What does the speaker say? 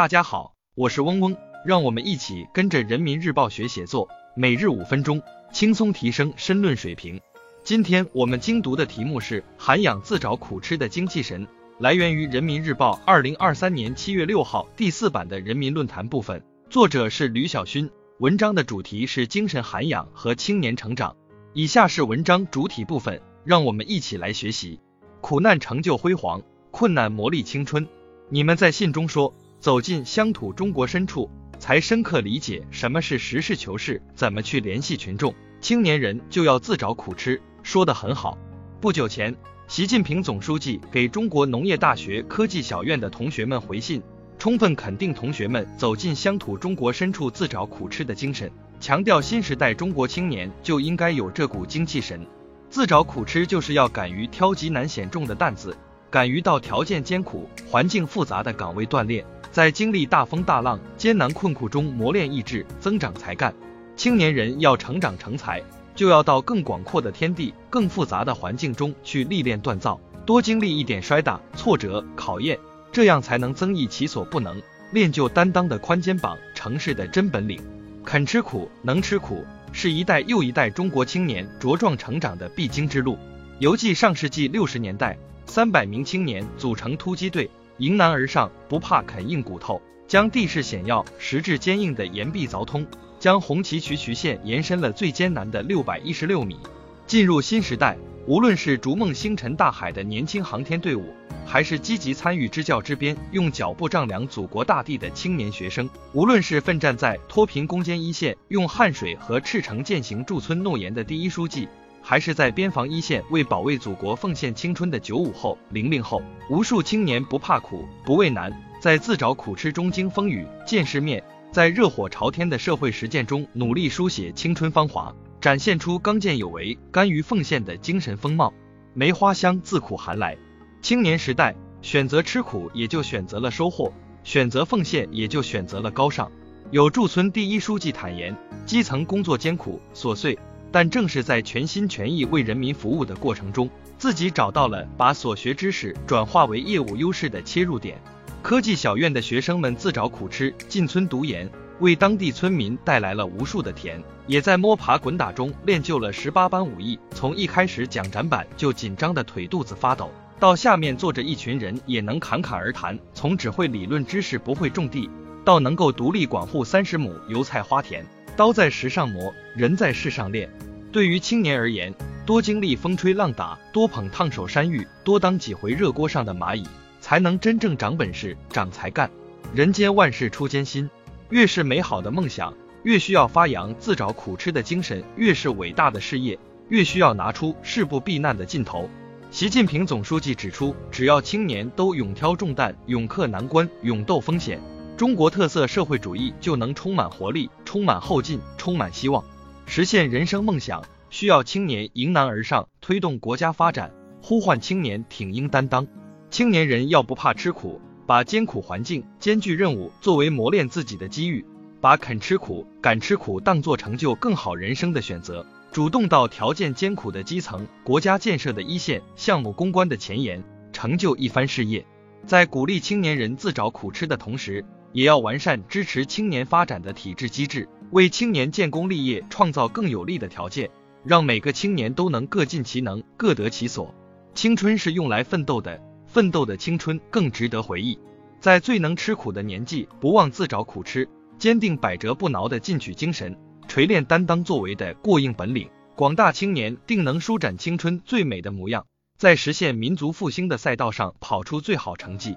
大家好，我是嗡嗡，让我们一起跟着人民日报学写作，每日五分钟，轻松提升申论水平。今天我们精读的题目是涵养自找苦吃的精气神，来源于人民日报二零二三年七月六号第四版的人民论坛部分，作者是吕小勋，文章的主题是精神涵养和青年成长。以下是文章主体部分，让我们一起来学习。苦难成就辉煌，困难磨砺青春。你们在信中说。走进乡土中国深处，才深刻理解什么是实事求是，怎么去联系群众。青年人就要自找苦吃，说得很好。不久前，习近平总书记给中国农业大学科技小院的同学们回信，充分肯定同学们走进乡土中国深处自找苦吃的精神，强调新时代中国青年就应该有这股精气神。自找苦吃就是要敢于挑极难险重的担子，敢于到条件艰苦、环境复杂的岗位锻炼。在经历大风大浪、艰难困苦中磨练意志、增长才干。青年人要成长成才，就要到更广阔的天地、更复杂的环境中去历练锻造，多经历一点摔打、挫折、考验，这样才能增益其所不能，练就担当的宽肩膀、成事的真本领。肯吃苦、能吃苦，是一代又一代中国青年茁壮成长的必经之路。犹记上世纪六十年代，三百名青年组成突击队。迎难而上，不怕啃硬骨头，将地势险要、石质坚硬的岩壁凿通，将红旗渠渠线延伸了最艰难的六百一十六米。进入新时代，无论是逐梦星辰大海的年轻航天队伍，还是积极参与支教支边、用脚步丈量祖国大地的青年学生，无论是奋战在脱贫攻坚一线、用汗水和赤诚践行驻村诺言的第一书记。还是在边防一线为保卫祖国奉献青春的九五后、零零后，无数青年不怕苦、不畏难，在自找苦吃中经风雨、见世面，在热火朝天的社会实践中努力书写青春芳华，展现出刚健有为、甘于奉献的精神风貌。梅花香自苦寒来，青年时代选择吃苦，也就选择了收获；选择奉献，也就选择了高尚。有驻村第一书记坦言，基层工作艰苦琐碎。但正是在全心全意为人民服务的过程中，自己找到了把所学知识转化为业务优势的切入点。科技小院的学生们自找苦吃，进村读研，为当地村民带来了无数的甜，也在摸爬滚打中练就了十八般武艺。从一开始讲展板就紧张的腿肚子发抖，到下面坐着一群人也能侃侃而谈；从只会理论知识不会种地，到能够独立管护三十亩油菜花田。刀在石上磨，人在世上练。对于青年而言，多经历风吹浪打，多捧烫手山芋，多当几回热锅上的蚂蚁，才能真正长本事、长才干。人间万事出艰辛，越是美好的梦想，越需要发扬自找苦吃的精神；越是伟大的事业，越需要拿出誓不避难的劲头。习近平总书记指出，只要青年都勇挑重担、勇克难关、勇斗风险。中国特色社会主义就能充满活力、充满后劲、充满希望，实现人生梦想。需要青年迎难而上，推动国家发展，呼唤青年挺膺担当。青年人要不怕吃苦，把艰苦环境、艰巨任务作为磨练自己的机遇，把肯吃苦、敢吃苦当作成就更好人生的选择，主动到条件艰苦的基层、国家建设的一线、项目攻关的前沿，成就一番事业。在鼓励青年人自找苦吃的同时，也要完善支持青年发展的体制机制，为青年建功立业创造更有利的条件，让每个青年都能各尽其能、各得其所。青春是用来奋斗的，奋斗的青春更值得回忆。在最能吃苦的年纪，不忘自找苦吃，坚定百折不挠的进取精神，锤炼担当作为的过硬本领，广大青年定能舒展青春最美的模样，在实现民族复兴的赛道上跑出最好成绩。